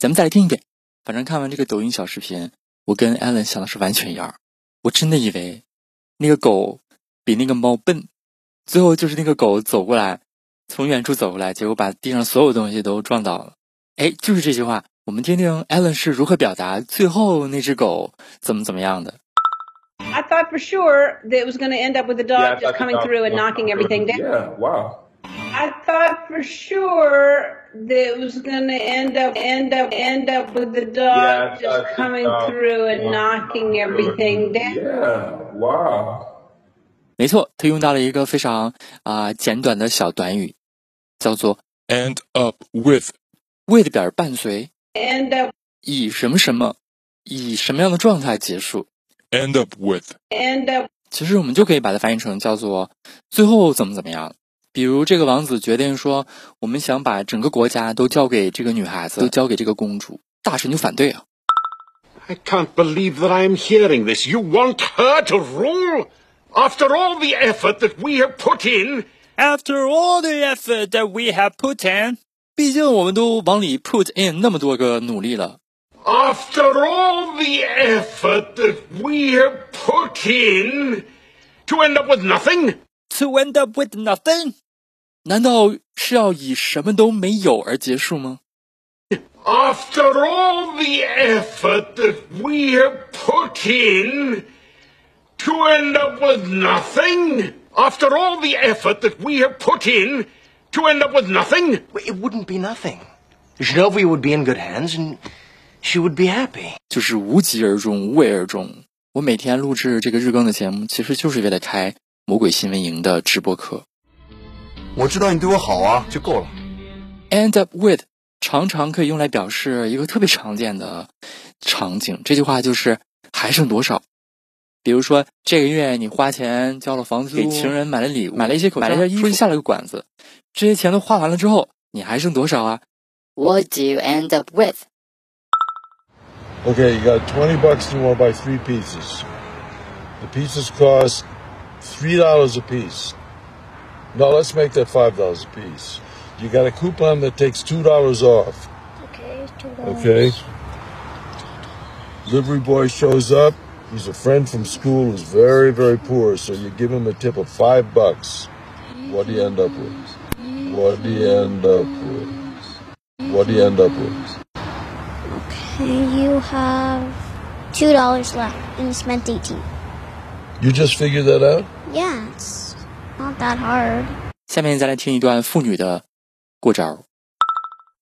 咱们再来听一遍。反正看完这个抖音小视频，我跟 Allen 想的是完全一样。我真的以为那个狗比那个猫笨，最后就是那个狗走过来，从远处走过来，结果把地上所有东西都撞倒了。哎，就是这句话。我们听听 Allen 是如何表达最后那只狗怎么怎么样的。I thought for sure that it was going to end up with the dog Yeah, just thought the coming dog through and knocking everything down. Yeah, wow. I thought for sure that it was going to end up, end up, end up with the dog Yeah, I just thought the coming dog through and was knocking gonna- everything down. Yeah, wow. 没错，他用到了一个非常啊、简短的小短语，叫做 end up with with 表示伴随， End up, 以什么什么，以什么样的状态结束。 end up with end up, 其实我们就可以把它翻译成叫做最后怎么怎么样。 比如这个王子决定说，我们想把整个国家都交给这个女孩子，都交给这个公主，大臣就反对啊。 I can't believe that I'm hearing this. You want her to rule? After all the effort that we have put in, After all the effort that we have put in，毕竟我们都往里 put in 那么多个努力了。 after all the effort that we have put in, to end up with nothing? To end up with nothing， 难道是要以什么都没有而结束吗？After all the effort that we have put in, to end up with nothing? After all the effort that we have put in, to end up with nothing? It wouldn't be nothing. Genovia would be in good hands and she would be happy. 就是无疾而终，无为而终。我每天录制这个日更的节目，其实就是为了开魔鬼新闻营的直播课。我知道你对我好啊，就够了。End up with 常常可以用来表示一个特别常见的场景。这句话就是还剩多少？比如说这个月你花钱交了房租，给情人买了礼物，买了一些口罩，买了一件衣服，出去下了个馆子，这些钱都花完了之后，你还剩多少啊？What do you end up with? Okay, you got 20 bucks and you want to buy three pieces. The pieces cost three dollars a piece. No, let's make that $5 a piece. You got a coupon that takes $2 off. Okay, two dollars. Okay? Livery boy shows up. He's a friend from school who's very, very poor, so you give him a tip of 5 bucks. What do you end up with? What do you end up with? What do you end up with? Okay, you have two dollars left and you spent eighteen. You just figured that out? Yeah, not that hard. 下面再来听一段妇女的过招。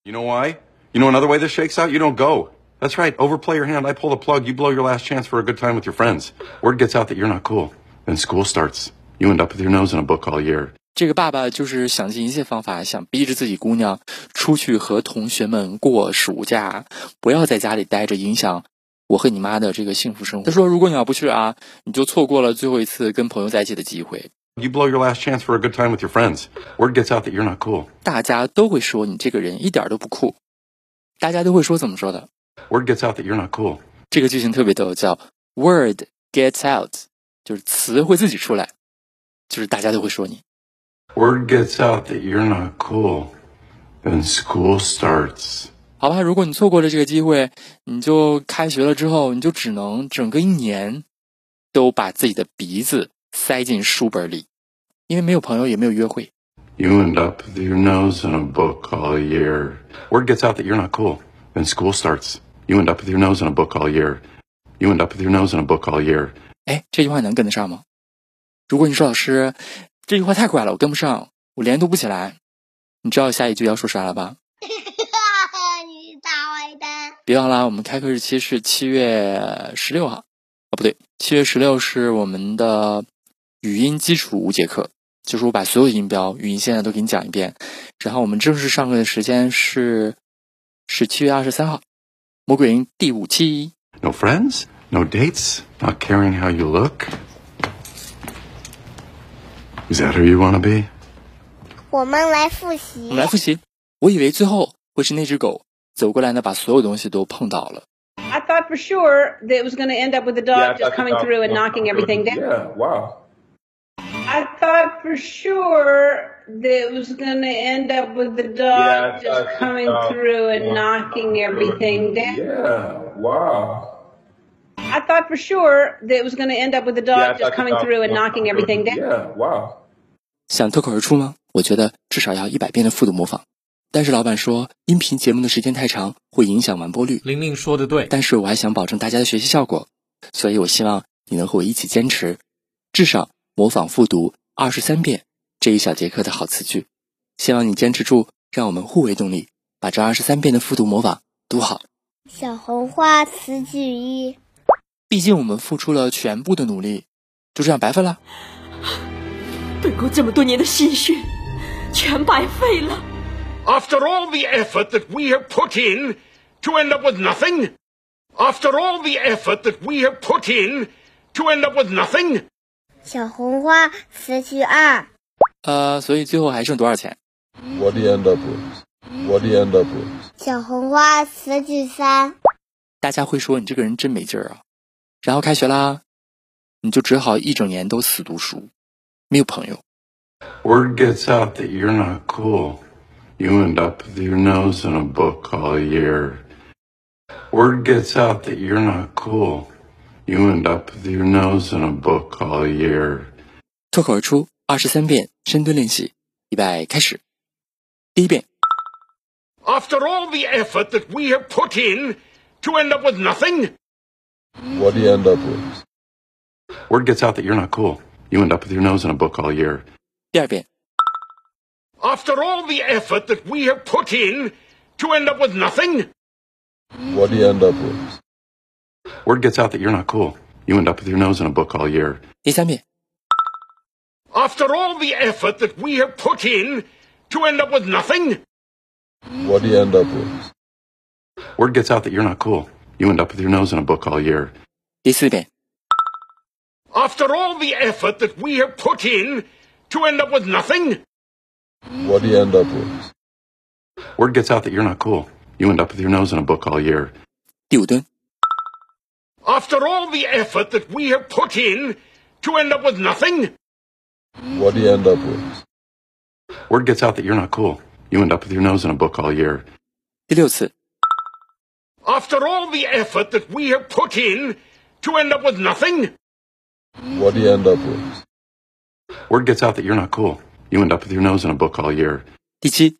You know why? You know another way this shakes out? You don't go. That's right. Overplay your hand. I pull the plug. You blow your last chance for a good time with your friends. Word gets out that you're not cool. Then school starts. You end up with your nose in a book all year. 这个爸爸就是想尽一切方法，想逼着自己姑娘出去和同学们过暑假，不要在家里待着，影响我和你妈的这个幸福生活。他说，如果你要不去啊，你就错过了最后一次跟朋友在一起的机会。You blow your last chance for a good time with your friends. Word gets out that you're not cool. 大家都会说你这个人一点都不酷，大家都会说怎么说的？Word gets out that you're not cool. 这个句型特别逗，叫 word gets out，就是词会自己出来，就是大家都会说你。Word gets out that you're not cool. Then school starts. 好吧，如果你错过了这个机会，你就开学了之后，你就只能整个一年都把自己的鼻子塞进书本里，因为没有朋友，也没有约会。You end up with your nose in a book all year. Word gets out that you're not cool. Then school starts. You end up with your nose in a book all year. You end up with your nose in a book all year. 哎，这句话能跟得上吗？如果你说老师，这句话太快了，我跟不上，我连读不起来，你知道下一句要说啥了吧？你大坏蛋！别忘了，我们开课日期是七月十六号，啊，不对，七月十六是我们的语音基础五节课，就是我把所有音标、语音现在都给你讲一遍，然后我们正式上课的时间是是七月二十三号，魔鬼营第五期。No friends? No dates? Not caring how you look? Is that who you want to be? 我们来复习我们来复习。我以为最后会是那只狗走过来呢，把所有东西都碰倒了。I thought for sure that it was going to end up with the dog just coming through and knocking everything down. Yeah, wow. I thought for sure that it was going to end up with the dog Yeah, I just thought the coming dog through and was knocking everything down. Yeah, wow. I thought for sure that it was going to end up with the dog Yeah, I just thought the coming dog through and was knocking everything down. Yeah, wow. 想脱口而出吗？我觉得至少要一百遍的复读模仿。但是老板说，音频节目的时间太长，会影响完播率。玲玲说的对，但是我还想保证大家的学习效果，所以我希望你能和我一起坚持，至少 模仿复读二十三遍这一小节课的好词句。希望你坚持住，让我们互为动力，把这二十三遍的复读模仿读好。小红花词句一，毕竟我们付出了全部的努力，就这样白费了。本宫这么多年的心血，全白费了。After all the effort that we have put in to end up with nothing? After all the effort that we have put in to end up with nothing? 小红花词句二，呃，所以最后还剩多少钱？What do you end up with? What do you end up with? 小红花词句三，大家会说你这个人真没劲儿啊。然后开学啦，你就只好一整年都死读书，没有朋友。Word gets out that you're not cool. You end up with your nose in a book all year. Word gets out that you're not cool. You end up with your nose in a book all year. 脱口而出二十三遍深蹲练习，预备开始。第一遍， After all the effort that we have put in to end up with nothing? What do you end up with? Word gets out that you're not cool. You end up with your nose in a book all year. 第二遍， After all the effort that we have put in to end up with nothing? What do you end up with? Word gets out that you're not cool. You end up with your nose in a book all year. 第三遍， After all the effort that we have put in to end up with nothing? What do you end up with? Word gets out that you're not cool. You end up with your nose in a book all year. 第四遍， After all the effort that we have put in to end up with nothing? What do you end up with? Word gets out that you're not cool. You end up with your nose in a book all year. 第五蹲， After all the effort that we have put in to end up with nothing? What do you end up with? Word gets out that you're not cool. You end up with your nose in a book all year. 第六次， After all the effort that we have put in to end up with nothing? What do you end up with? Word gets out that you're not cool. You end up with your nose in a book all year. 第七，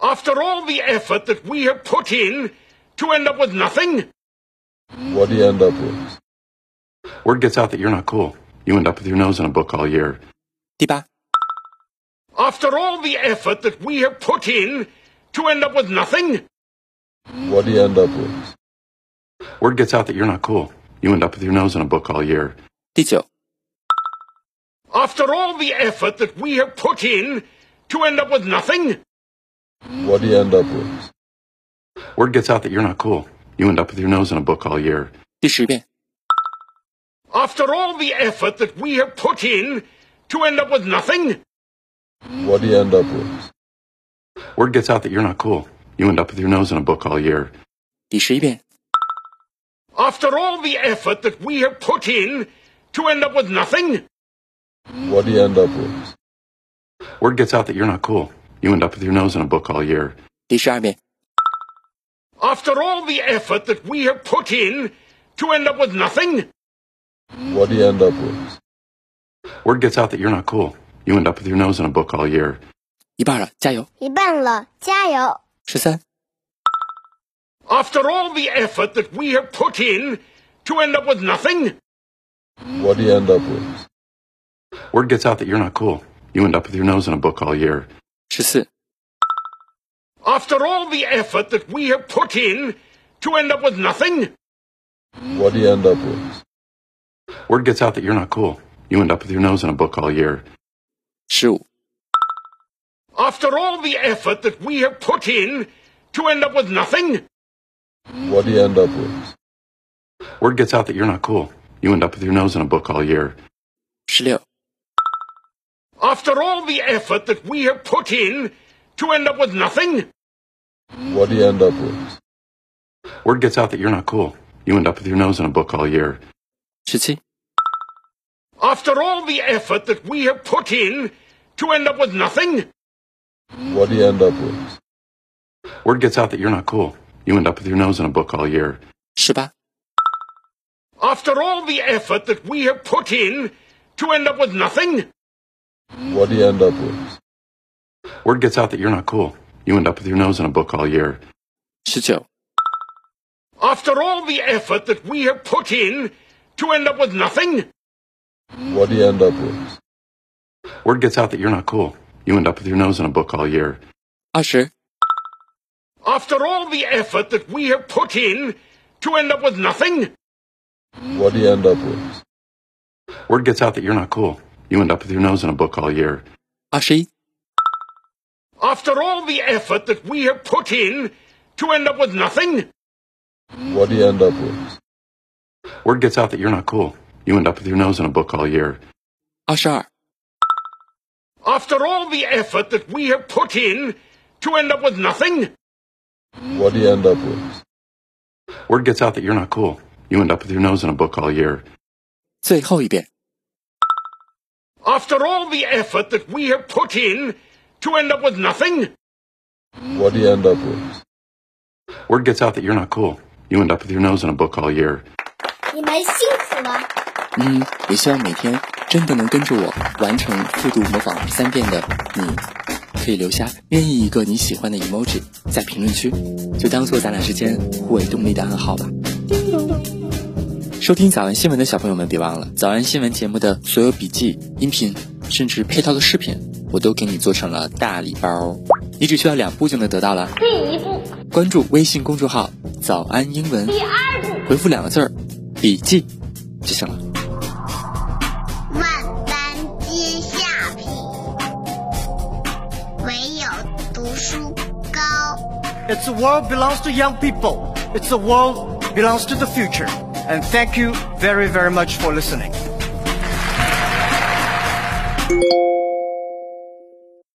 After all the effort that we have put in to end up with nothing? What do you end up with? Word gets out that you're not cool. You end up with your nose in a book all year. 第八， After all the effort that we have put in to end up with nothing? What do you end up with? Word gets out that you're not cool. You end up with your nose in a book all year. 第九， After all the effort that we have put in to end up with nothing? What do you end up with? Word gets out that you're not cool. You end up with your nose in a book all year. 第十遍， After all the effort that we have put in to end up with nothing? What do you end up with? Word gets out that you're not cool. You end up with your nose in a book all year. 第十一遍， After all the effort that we have put in to end up with nothing? What do you end up with? Word gets out that you're not cool. You end up with your nose in a book all year. 第十二遍， After all the effort that we have put in to end up with nothing? What do you end up with? Word gets out that you're not cool. You end up with your nose in a book all year. 一半了，加油！一半了，加油！十三、 After all the effort that we have put in to end up with nothing? What do you end up with? Word gets out that you're not cool. You end up with your nose in a book all year. 十四、 after all the effort that we have put in to end up with nothing? What do you end up with? Word gets out that you're not cool. You end up with your nose in a book all year. Shoot. After all the effort that we have put in to end up with nothing? What do you end up with? Word gets out that you're not cool. You end up with your nose in a book all year. 16. After all the effort that we have put in to end up with nothing? What do you end up with? Word gets out that you're not cool. You end up with your nose in a book all year. Shitty. After all the effort that we have put in, to end up with nothing? What do you end up with? Word gets out that you're not cool. You end up with your nose in a book all year. 是吧? After all the effort that we have put in, to end up with nothing? What do you end up with? Word gets out that you're not cool. You end up with your nose in a book all year. 19. After all the effort that we have put in to end up with nothing? What do you end up with? Word gets out that you're not cool. You end up with your nose in a book all year. 20. After all the effort that we have put in to end up with nothing? What do you end up with? Word gets out that you're not cool. You end up with your nose in a book all year. 21. After all the effort that we have put in to end up with nothing? What do you end up with? Word gets out that you're not cool. You end up with your nose in a book all year. 二十二、 After all the effort that we have put in to end up with nothing? What do you end up with? Word gets out that you're not cool. You end up with your nose in a book all year. 最后一遍。 After all the effort that we have put in to end up with nothing? What do you end up with? Word gets out that you're not cool. You end up with your nose in a book all year. 你们辛苦了。嗯，也希望每天真的能跟着我完成复读模仿三遍的你，可以留下任意一个你喜欢的 emoji 在评论区，就当做咱俩之间互为动力的暗号吧。收听早安新闻的小朋友们，别忘了早安新闻节目的所有笔记、音频，甚至配套的视频，我都给你做成了大礼包，你只需要两步就能得到了。第一步，关注微信公众号“早安英文第二步，”，回复两个字儿“笔记”就行了。万般皆下品，唯有读书高。It's a world belongs to young people. It's a world belongs to the future. And thank you very, very much for listening.